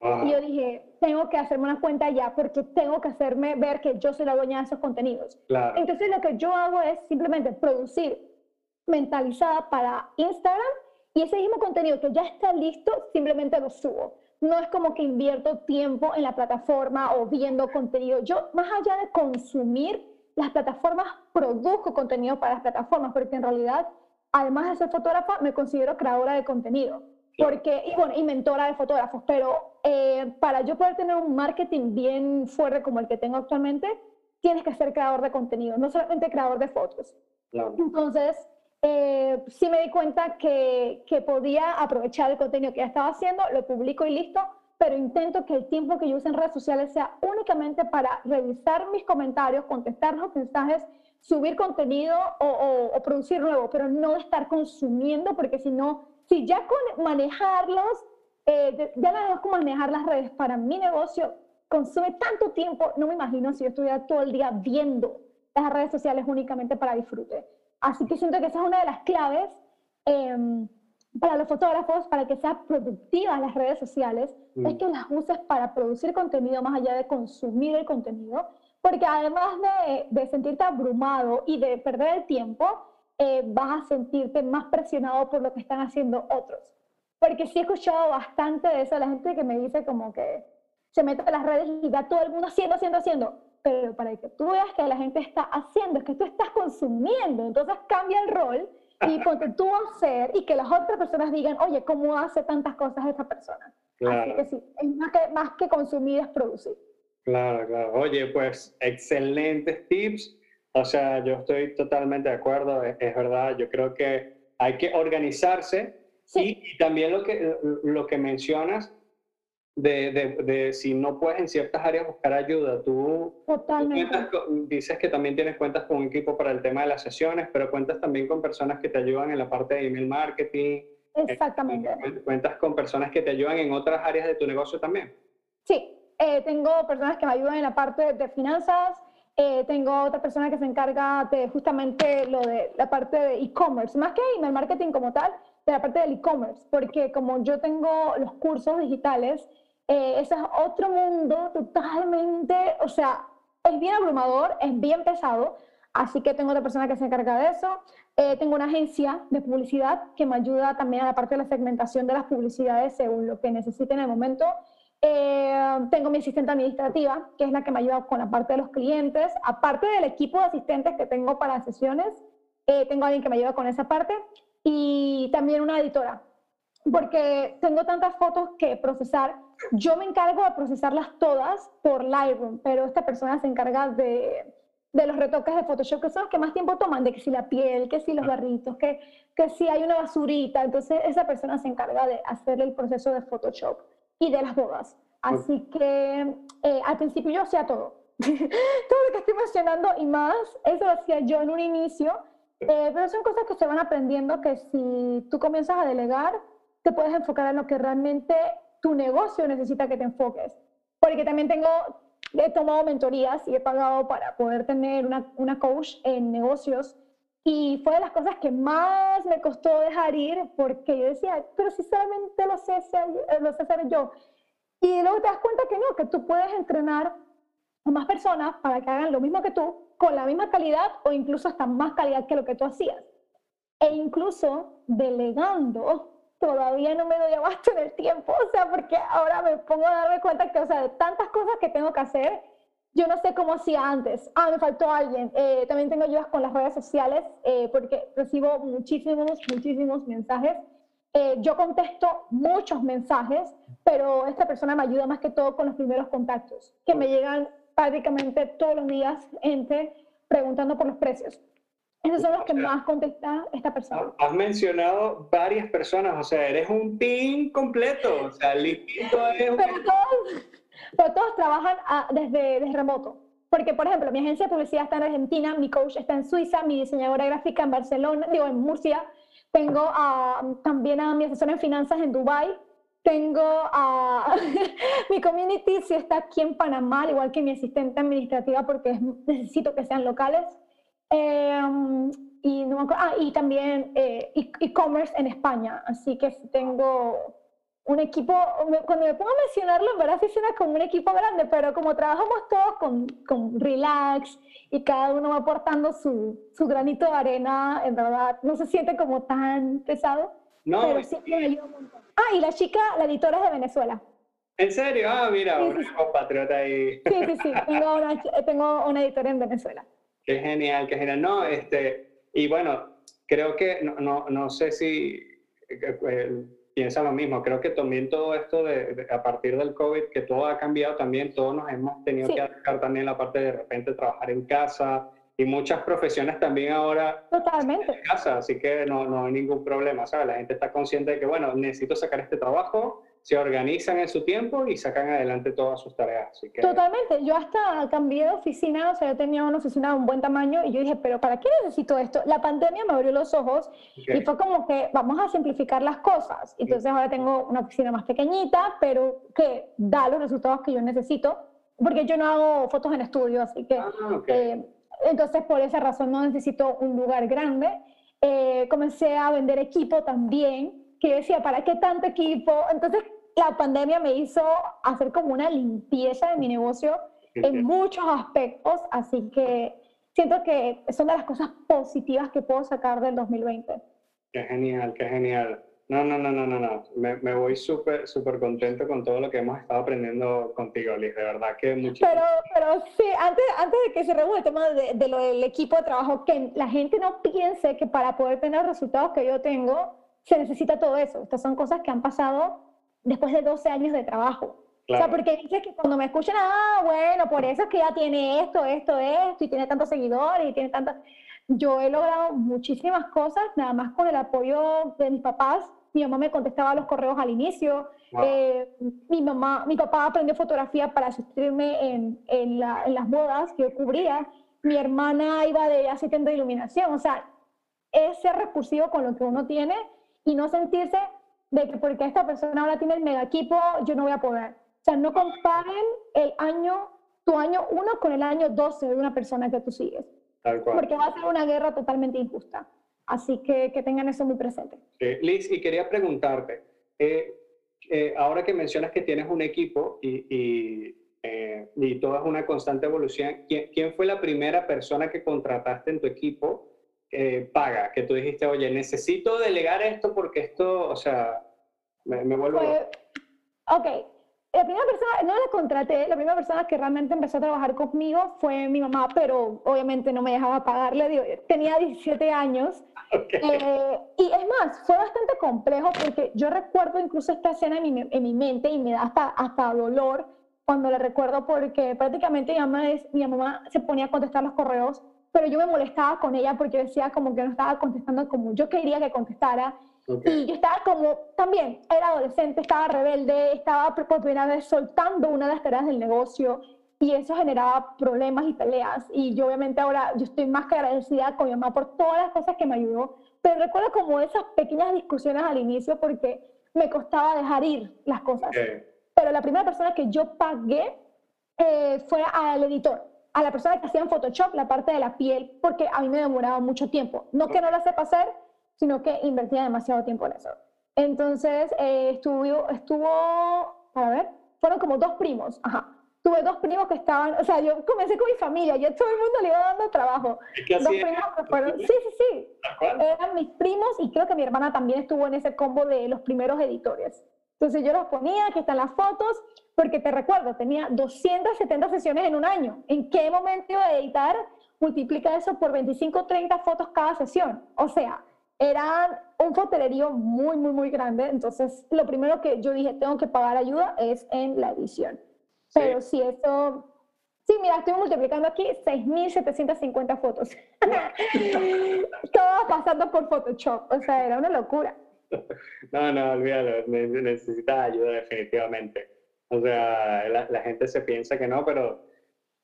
Y yo dije, tengo que hacerme una cuenta ya porque tengo que hacerme ver que yo soy la dueña de esos contenidos. Entonces lo que yo hago es simplemente producir mentalizada para Instagram y ese mismo contenido que ya está listo, simplemente lo subo. No es como que invierto tiempo en la plataforma o viendo contenido. Yo, más allá de consumir las plataformas, produzco contenido para las plataformas, porque en realidad, además de ser fotógrafa, me considero creadora de contenido. Porque, y bueno, y mentora de fotógrafos, pero eh, para yo poder tener un marketing bien fuerte como el que tengo actualmente, tienes que ser creador de contenido, no solamente creador de fotos. Entonces, eh, sí me di cuenta que, que podía aprovechar el contenido que ya estaba haciendo, lo publico y listo, pero intento que el tiempo que yo use en redes sociales sea únicamente para revisar mis comentarios, contestar los mensajes, subir contenido o, o producir nuevo, pero no estar consumiendo, porque si no si ya con manejarlos, eh, ya no cómo manejar las redes para mi negocio consume tanto tiempo, no me imagino si yo estuviera todo el día viendo las redes sociales únicamente para disfrute. Así que siento que esa es una de las claves em, para los fotógrafos, para que sean productivas las redes sociales, es mm. que las uses para producir contenido más allá de consumir el contenido, porque además de, de sentirte abrumado y de perder el tiempo, eh, vas a sentirte más presionado por lo que están haciendo otros. Porque sí he escuchado bastante de eso, la gente que me dice como que se mete a las redes y ve a todo el mundo haciendo, haciendo, haciendo. Pero para que tú veas que la gente está haciendo, es que tú estás consumiendo. Entonces cambia el rol y ponte tú a hacer y que las otras personas digan, oye, ¿cómo hace tantas cosas esta persona? Así que sí, es más que, más que consumir, es producir. Claro, claro. Oye, pues excelentes tips. O sea, yo estoy totalmente de acuerdo, es, verdad, yo creo que hay que organizarse y, también lo que, lo que mencionas de, de, de, si no puedes en ciertas áreas buscar ayuda, tú, dices que también tienes cuentas con un equipo para el tema de las sesiones, pero cuentas también con personas que te ayudan en la parte de email marketing. Exactamente. cuentas con personas que te ayudan en otras áreas de tu negocio también. Sí, eh, tengo personas que me ayudan en la parte de finanzas, eh, tengo otra persona que se encarga de justamente lo de la parte de e-commerce, más que email marketing como tal, de la parte del e-commerce, porque como yo tengo los cursos digitales, eh, ese es otro mundo totalmente, o sea, es bien abrumador, es bien pesado, así que tengo otra persona que se encarga de eso. Eh, tengo una agencia de publicidad que me ayuda también a la parte de la segmentación de las publicidades según lo que necesiten en el momento. Eh, tengo mi asistente administrativa, que es la que me ayuda con la parte de los clientes. Aparte del equipo de asistentes que tengo para sesiones, eh, tengo alguien que me ayuda con esa parte. Y también una editora, porque tengo tantas fotos que procesar. Yo me encargo de procesarlas todas por Lightroom, pero esta persona se encarga de, de los retoques de Photoshop, que son los que más tiempo toman, de que si la piel, que si los barritos, que, que si hay una basurita. Entonces, esa persona se encarga de hacer el proceso de Photoshop y de las bodas. Así que eh, al principio yo hacía todo. todo lo que estoy mencionando y más, eso lo hacía yo en un inicio, eh, pero son cosas que se van aprendiendo que si tú comienzas a delegar, te puedes enfocar en lo que realmente tu negocio necesita que te enfoques. Porque también tengo, he tomado mentorías y he pagado para poder tener una, una coach en negocios y fue de las cosas que más me costó dejar ir porque yo decía, pero si solamente lo sé eh, lo sé hacer yo. Y luego te das cuenta que no, que tú puedes entrenar a más personas para que hagan lo mismo que tú, con la misma calidad o incluso hasta más calidad que lo que tú hacías. E incluso delegando, todavía no me doy abasto en el tiempo, o sea, porque ahora me pongo a darme cuenta que, o sea, de tantas cosas que tengo que hacer, yo no sé cómo hacía antes. Ah, me faltó alguien. Eh, también tengo ayudas con las redes sociales eh, porque recibo muchísimos, muchísimos mensajes. Eh, yo contesto muchos mensajes, pero esta persona me ayuda más que todo con los primeros contactos, que me llegan prácticamente todos los días gente preguntando por los precios. Esos son los que más contesta esta persona. Has mencionado varias personas, o sea, eres un team completo, o sea, limpito es un... Pero todos, pero todos trabajan a, desde, desde remoto. Porque, por ejemplo, mi agencia de publicidad está en Argentina, mi coach está en Suiza, mi diseñadora gráfica en Barcelona, digo, en Murcia, tengo a, también a mi asesora en finanzas en Dubai, tengo a mi community si está aquí en Panamá, igual que mi asistente administrativa, porque necesito que sean locales. Em, y, no ah, y también eh, e-, e-commerce en España, así que tengo un equipo, cuando me pongo a mencionarlo, en verdad sí suena como un equipo grande, pero como trabajamos todos con, con relax y cada uno va aportando su, su, granito de arena, en verdad no se siente como tan pesado, no, pero sí me ayuda un montón. Ah, y la chica, la editora es de Venezuela. ¿En serio? Ah, mira, sí, sí, compatriota ahí. Sí, sí, sí, tengo una, tengo una editora en Venezuela. Qué genial, qué genial. No, este, y bueno, creo que, no, no, no sé si eh, eh, piensa lo mismo. Creo que también todo esto de, a partir del COVID, que todo ha cambiado también, todos nos hemos tenido que adaptar también la parte de, de repente trabajar en casa y muchas profesiones también ahora Totalmente. en casa, así que no, no hay ningún problema, ¿sabes? La gente está consciente de que, bueno, necesito sacar este trabajo, se organizan en su tiempo y sacan adelante todas sus tareas. Así que... Totalmente. Yo hasta cambié de oficina, o sea, yo tenía una oficina de un buen tamaño y yo dije, pero ¿para qué necesito esto? La pandemia me abrió los ojos y fue como que vamos a simplificar las cosas. Entonces ahora tengo una oficina más pequeñita, pero que da los resultados que yo necesito, porque yo no hago fotos en estudio, así que... Ah, eh, entonces por esa razón no necesito un lugar grande. Eh, comencé a vender equipo también, que decía, ¿para qué tanto equipo? Entonces la pandemia me hizo hacer como una limpieza de mi negocio en muchos aspectos, así que siento que son de las cosas positivas que puedo sacar del 2020. Qué genial, qué genial. No, no, no, no, no, no. Me, me voy súper, súper contento con todo lo que hemos estado aprendiendo contigo, Liz. De verdad que muchísimo. Pero, pero sí, antes, antes de que se reúne el tema de, de, lo del equipo de trabajo, que la gente no piense que para poder tener los resultados que yo tengo, se necesita todo eso. Estas son cosas que han pasado después de 12 años de trabajo. O sea, porque dices que cuando me escuchan, ah, bueno, por eso es que ya tiene esto, esto, esto, y tiene tantos seguidores, y tiene tantas... Yo he logrado muchísimas cosas, nada más con el apoyo de mis papás. Mi mamá me contestaba los correos al inicio. Eh, mi, mamá, mi papá aprendió fotografía para asistirme en, en, en, las bodas que yo cubría. Mi hermana iba de asistente de iluminación. O sea, es ser repulsivo con lo que uno tiene y no sentirse de que porque esta persona ahora tiene el mega equipo, yo no voy a poder. O sea, no comparen el año, tu año 1 con el año 12 de una persona que tú sigues. Tal cual. Porque va a ser una guerra totalmente injusta. Así que que tengan eso muy presente. Eh, Liz, y quería preguntarte, eh, eh, ahora que mencionas que tienes un equipo y, y, y todo es una constante evolución, ¿quién, ¿quién, fue la primera persona que contrataste en tu equipo paga? Que tú dijiste, oye, necesito delegar esto porque esto, o sea, me, me vuelvo... Pues, ok, la primera persona, no la contraté, la primera persona que realmente empezó a trabajar conmigo fue mi mamá, pero obviamente no me dejaba pagarle, digo, tenía 17 años. Eh, y es más, fue bastante complejo porque yo recuerdo incluso esta escena en mi, en mi mente y me da hasta, hasta dolor cuando la recuerdo porque prácticamente mi mamá, es, mi mamá se ponía a contestar los correos, pero yo me molestaba con ella porque decía como que no estaba contestando como yo quería que contestara y yo estaba como, también, era adolescente, estaba rebelde, estaba por primera vez soltando una de las tareas del negocio y eso generaba problemas y peleas. Y yo obviamente ahora, yo estoy más que agradecida con mi mamá por todas las cosas que me ayudó, pero recuerdo como esas pequeñas discusiones al inicio porque me costaba dejar ir las cosas. Pero la primera persona que yo pagué eh, fue al editor, a la persona que hacía en Photoshop la parte de la piel, porque a mí me demoraba mucho tiempo. No que no la sepa hacer, sino que invertía demasiado tiempo en eso. Entonces, eh, estuvo, estuvo, a ver, fueron como dos primos, ajá. Tuve dos primos que estaban, o sea, yo comencé con mi familia, yo todo el mundo le iba dando trabajo. dos primos que fueron, sí, sí, sí. Eran mis primos y creo que mi hermana también estuvo en ese combo de los primeros editores. Entonces yo los ponía, aquí están las fotos, porque te recuerdo, tenía 270 sesiones en un año. ¿En qué momento iba a editar? Multiplica eso por 25, 30 fotos cada sesión. O sea, era un fotolerío muy, muy, muy grande. Entonces, lo primero que yo dije, tengo que pagar ayuda es en la edición. Pero si eso... Sí, mira, estoy multiplicando aquí 6.750 fotos. Todo pasando por Photoshop. O sea, era una locura. No, no, olvídalo. Necesitas ayuda definitivamente. O sea, la, gente se piensa que no, pero,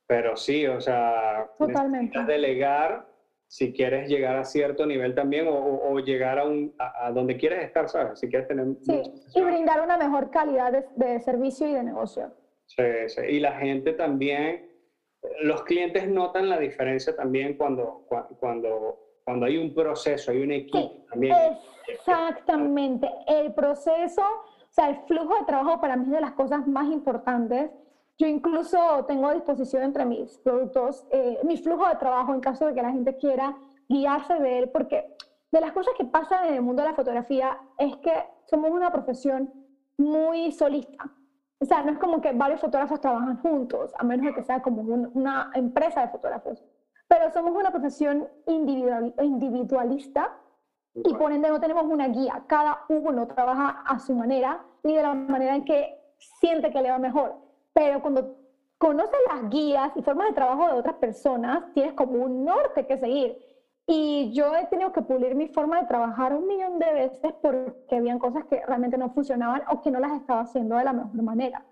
pero sí, o sea, Totalmente. necesitas delegar si quieres llegar a cierto nivel también o, o llegar a, un, a, donde quieres estar, ¿sabes? Si quieres tener... Sí, y brindar una mejor calidad de, de, servicio y de negocio. Sí, sí, y la gente también, los clientes notan la diferencia también cuando, cuando, cuando hay un proceso, hay un equipo también. Exactamente, el proceso, o sea, el flujo de trabajo para mí es de las cosas más importantes. Yo incluso tengo a disposición entre mis productos eh, mi flujo de trabajo en caso de que la gente quiera guiarse de él, porque de las cosas que pasan en el mundo de la fotografía es que somos una profesión muy solista. O sea, no es como que varios fotógrafos trabajan juntos, a menos de que sea como una empresa de fotógrafos. Pero somos una profesión individual, individualista y por ende no tenemos una guía. Cada uno trabaja a su manera y de la manera en que siente que le va mejor. Pero cuando conoces las guías y formas de trabajo de otras personas, tienes como un norte que seguir. Y yo he tenido que pulir mi forma de trabajar un millón de veces porque habían cosas que realmente no funcionaban o que no las estaba haciendo de la mejor manera.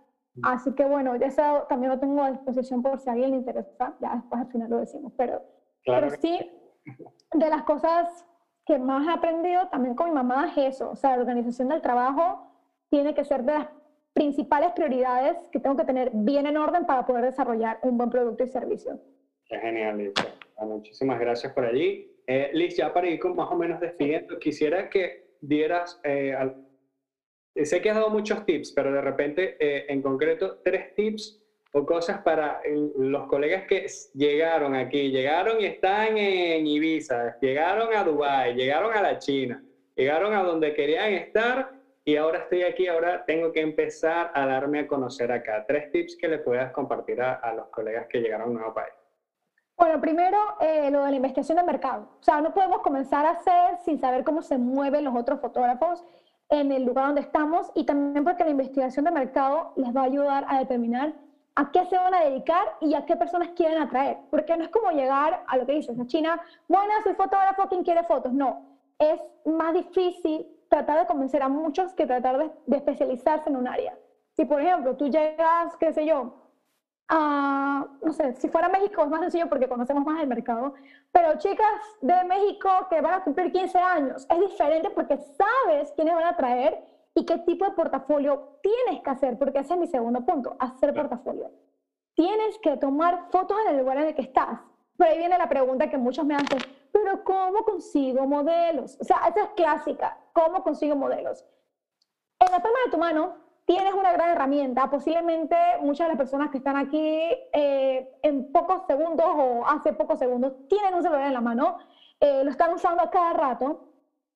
Así que bueno, eso también lo tengo a disposición por si a alguien le interesa, ya después al final lo decimos, pero, pero sí, de las cosas que más he aprendido también con mi mamá es eso, o sea, la organización del trabajo tiene que ser de las principales prioridades que tengo que tener bien en orden para poder desarrollar un buen producto y servicio. Qué genial, Liz. Muchísimas gracias por allí. Eh, Liz, ya para ir con más o menos despidiendo, quisiera que dieras, eh, sé que has dado muchos tips, pero de repente, eh, en concreto, tres tips o cosas para los colegas que llegaron aquí, llegaron y están en Ibiza, llegaron a Dubái, llegaron a la China, llegaron a donde querían estar y ahora estoy aquí, ahora tengo que empezar a darme a conocer acá. Tres tips que le puedas compartir a, a los colegas que llegaron a un nuevo país. Bueno, primero eh, lo de la investigación de mercado. O sea, no podemos comenzar a hacer sin saber cómo se mueven los otros fotógrafos en el lugar donde estamos y también porque la investigación de mercado les va a ayudar a determinar a qué se van a dedicar y a qué personas quieren atraer. Porque no es como llegar a lo que dices, a China, bueno, soy fotógrafo, ¿quién quiere fotos? No, es más difícil tratar de convencer a muchos que tratar de, de especializarse en un área. Si, por ejemplo, tú llegas, qué sé yo, a, no sé, si fuera México es más sencillo porque conocemos más el mercado, pero chicas de México que van a cumplir 15 años, es diferente porque sabes quiénes van a traer y qué tipo de portafolio tienes que hacer, porque ese es mi segundo punto, hacer portafolio. Tienes que tomar fotos en el lugar en el que estás. Pero ahí viene la pregunta que muchos me hacen, pero ¿cómo consigo modelos? O sea, esa es clásica, ¿cómo consigo modelos? En la palma de tu mano tienes una gran herramienta. Posiblemente muchas de las personas que están aquí eh, en pocos segundos o hace pocos segundos tienen un celular en la mano, eh, lo están usando a cada rato.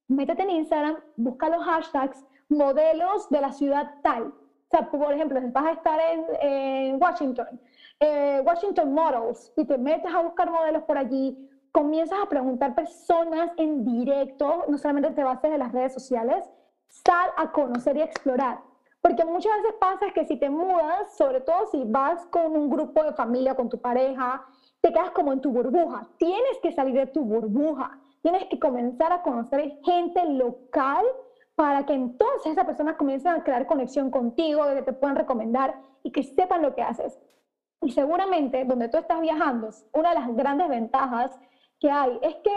Métete en Instagram, busca los hashtags modelos de la ciudad tal. O sea, por ejemplo, vas a estar en, en Washington, eh, Washington Models, y te metes a buscar modelos por allí, comienzas a preguntar personas en directo, no solamente te bases en las redes sociales, sal a conocer y explorar. Porque muchas veces pasa que si te mudas, sobre todo si vas con un grupo de familia, con tu pareja, te quedas como en tu burbuja. Tienes que salir de tu burbuja. Tienes que comenzar a conocer gente local para que entonces esas personas comiencen a crear conexión contigo, que te puedan recomendar y que sepan lo que haces. Y seguramente donde tú estás viajando, una de las grandes ventajas que hay es que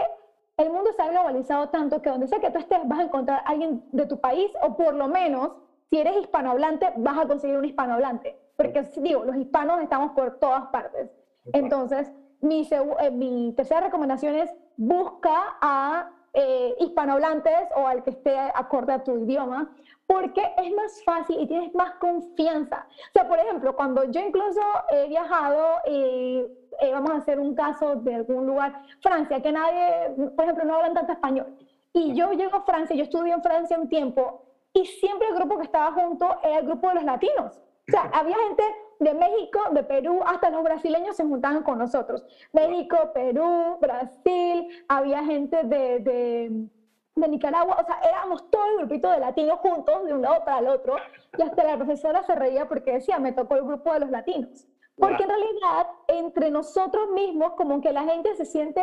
el mundo se ha globalizado tanto que donde sea que tú estés vas a encontrar a alguien de tu país o por lo menos si eres hispanohablante vas a conseguir un hispanohablante. Porque digo, los hispanos estamos por todas partes. Entonces, mi, eh, mi tercera recomendación es busca a eh, hispanohablantes o al que esté acorde a tu idioma, porque es más fácil y tienes más confianza. O sea, por ejemplo, cuando yo incluso he viajado, y eh, vamos a hacer un caso de algún lugar, Francia, que nadie, por ejemplo, no hablan tanto español, y yo llego a Francia, yo estudié en Francia un tiempo, y siempre el grupo que estaba junto era el grupo de los latinos. O sea, había gente de México, de Perú, hasta los brasileños se juntaban con nosotros. México, Perú, Brasil, había gente de, de, de Nicaragua, o sea, éramos todo el grupito de latinos juntos, de un lado para el otro, y hasta la profesora se reía porque decía, me tocó el grupo de los latinos. Porque en realidad, entre nosotros mismos, como que la gente se siente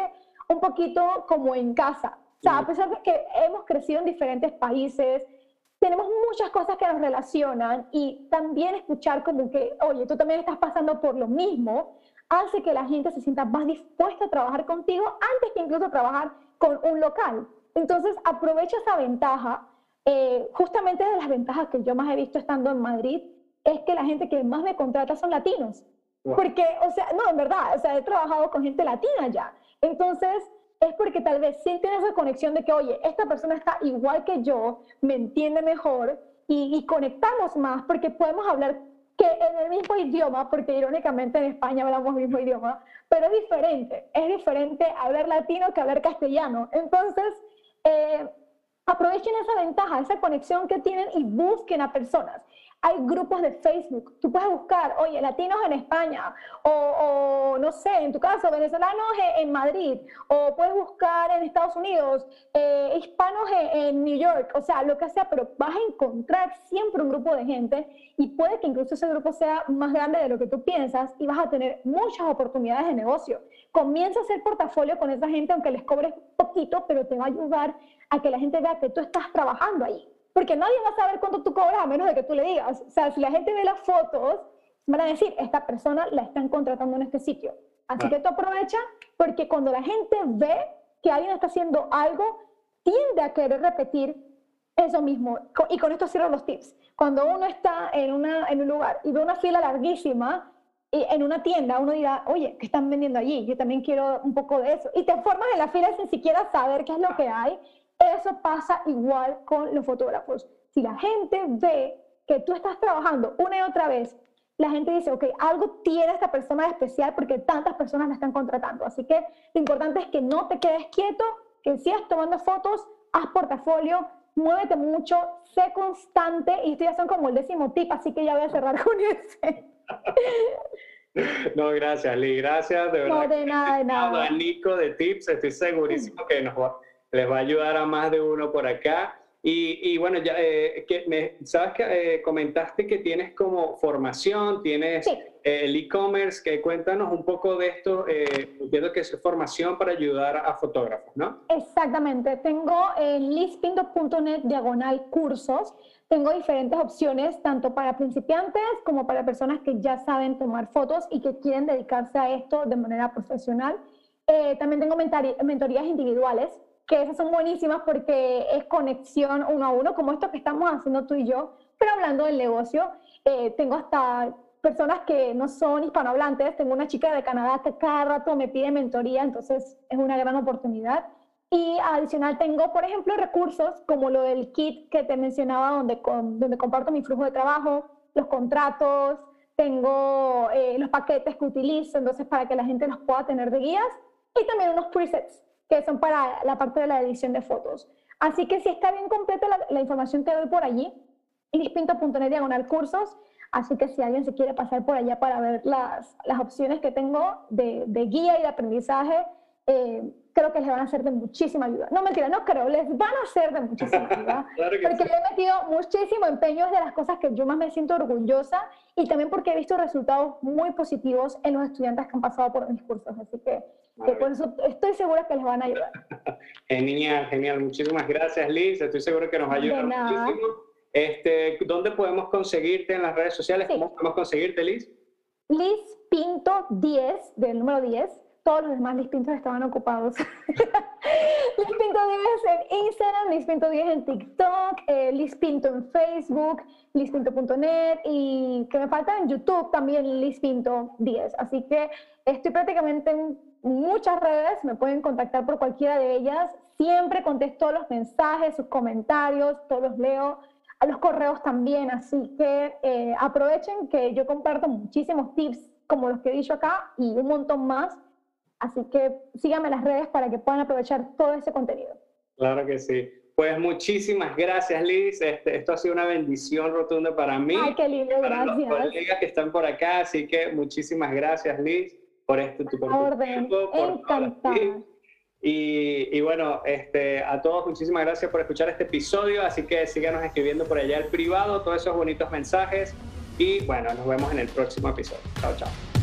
un poquito como en casa. O sea, a pesar de que hemos crecido en diferentes países, tenemos muchas cosas que nos relacionan y también escuchar como que, oye, tú también estás pasando por lo mismo, hace que la gente se sienta más dispuesta a trabajar contigo antes que incluso trabajar con un local. Entonces, aprovecha esa ventaja. Eh, justamente de las ventajas que yo más he visto estando en Madrid es que la gente que más me contrata son latinos. Porque, o sea, no, en verdad, o sea, he trabajado con gente latina ya. Entonces, es porque tal vez sienten esa conexión de que, oye, esta persona está igual que yo, me entiende mejor y, conectamos más porque podemos hablar que en el mismo idioma, porque irónicamente en España hablamos el mismo idioma, pero es diferente, es diferente hablar latino que hablar castellano. Entonces, eh, aprovechen esa ventaja, esa conexión que tienen y busquen a personas hay grupos de Facebook. Tú puedes buscar, oye, latinos en España, o, no sé, en tu caso, venezolanos en, Madrid, o puedes buscar en Estados Unidos, eh, hispanos en, New York, o sea, lo que sea, pero vas a encontrar siempre un grupo de gente y puede que incluso ese grupo sea más grande de lo que tú piensas y vas a tener muchas oportunidades de negocio. Comienza a hacer portafolio con esa gente, aunque les cobres poquito, pero te va a ayudar a que la gente vea que tú estás trabajando ahí porque nadie va a saber cuánto tú cobras a menos de que tú le digas. O sea, si la gente ve las fotos, van a decir, esta persona la están contratando en este sitio. Así que tú aprovecha porque cuando la gente ve que alguien está haciendo algo, tiende a querer repetir eso mismo. Y con esto cierro los tips. Cuando uno está en, una, en un lugar y ve una fila larguísima, y en una tienda uno dirá, oye, ¿qué están vendiendo allí? Yo también quiero un poco de eso. Y te formas en la fila sin siquiera saber qué es lo que hay eso pasa igual con los fotógrafos. Si la gente ve que tú estás trabajando una y otra vez, la gente dice, ok, algo tiene esta persona de especial porque tantas personas la están contratando. Así que lo importante es que no te quedes quieto, que sigas tomando fotos, haz portafolio, muévete mucho, sé constante y estos ya son como el décimo tip, así que ya voy a cerrar con ese. No, gracias, Lee. Gracias, de verdad. No, de nada, de nada. Nico de tips, estoy segurísimo que nos va, les va a ayudar a más de uno por acá. Y, bueno, ya, eh, que me, sabes que eh, comentaste que tienes como formación, tienes eh, el e-commerce, que cuéntanos un poco de esto, entiendo que es formación para ayudar a, fotógrafos, ¿no? Exactamente, tengo en lispinto.net diagonal cursos, tengo diferentes opciones, tanto para principiantes como para personas que ya saben tomar fotos y que quieren dedicarse a esto de manera profesional. también tengo mentorías individuales que esas son buenísimas porque es conexión uno a uno, como esto que estamos haciendo tú y yo, pero hablando del negocio, eh, tengo hasta personas que no son hispanohablantes, tengo una chica de Canadá que cada rato me pide mentoría, entonces es una gran oportunidad. Y adicional tengo, por ejemplo, recursos como lo del kit que te mencionaba, donde, donde comparto mi flujo de trabajo, los contratos, tengo eh, los paquetes que utilizo, entonces para que la gente los pueda tener de guías, y también unos presets que son para la parte de la edición de fotos. Así que si está bien completa la, información que doy por allí, lispinto.net diagonal cursos, así que si alguien se quiere pasar por allá para ver las, las opciones que tengo de, de guía y de aprendizaje, eh, creo que les van a ser de muchísima ayuda. No, mentira, no creo, les van a ser de muchísima ayuda. porque le he metido muchísimo empeño, de las cosas que yo más me siento orgullosa y también porque he visto resultados muy positivos en los estudiantes que han pasado por mis cursos. Así que, por eso estoy segura que les van a ayudar. genial, genial. Muchísimas gracias, Liz. Estoy seguro que nos va a ayudar muchísimo. Este, ¿Dónde podemos conseguirte en las redes sociales? ¿Cómo podemos conseguirte, Liz? Liz Pinto 10, del número 10 todos los demás Lispintos estaban ocupados. Lispinto 10 en Instagram, Lispinto 10 en TikTok, eh, Lispinto en Facebook, lispinto.net y que me falta en YouTube también Lispinto 10. Así que estoy prácticamente en muchas redes, me pueden contactar por cualquiera de ellas. Siempre contesto los mensajes, sus comentarios, todos los leo. A los correos también, así que eh, aprovechen que yo comparto muchísimos tips como los que he dicho acá y un montón más Así que síganme en las redes para que puedan aprovechar todo ese contenido. Claro que sí. Pues muchísimas gracias, Liz. Este, esto ha sido una bendición rotunda para mí. Ay, qué lindo, para gracias. los colegas que están por acá, así que muchísimas gracias, Liz, por este tu, Orden. Encantada. Y, y bueno, este, a todos muchísimas gracias por escuchar este episodio, así que síganos escribiendo por allá al privado todos esos bonitos mensajes y bueno, nos vemos en el próximo episodio. Chao, chao.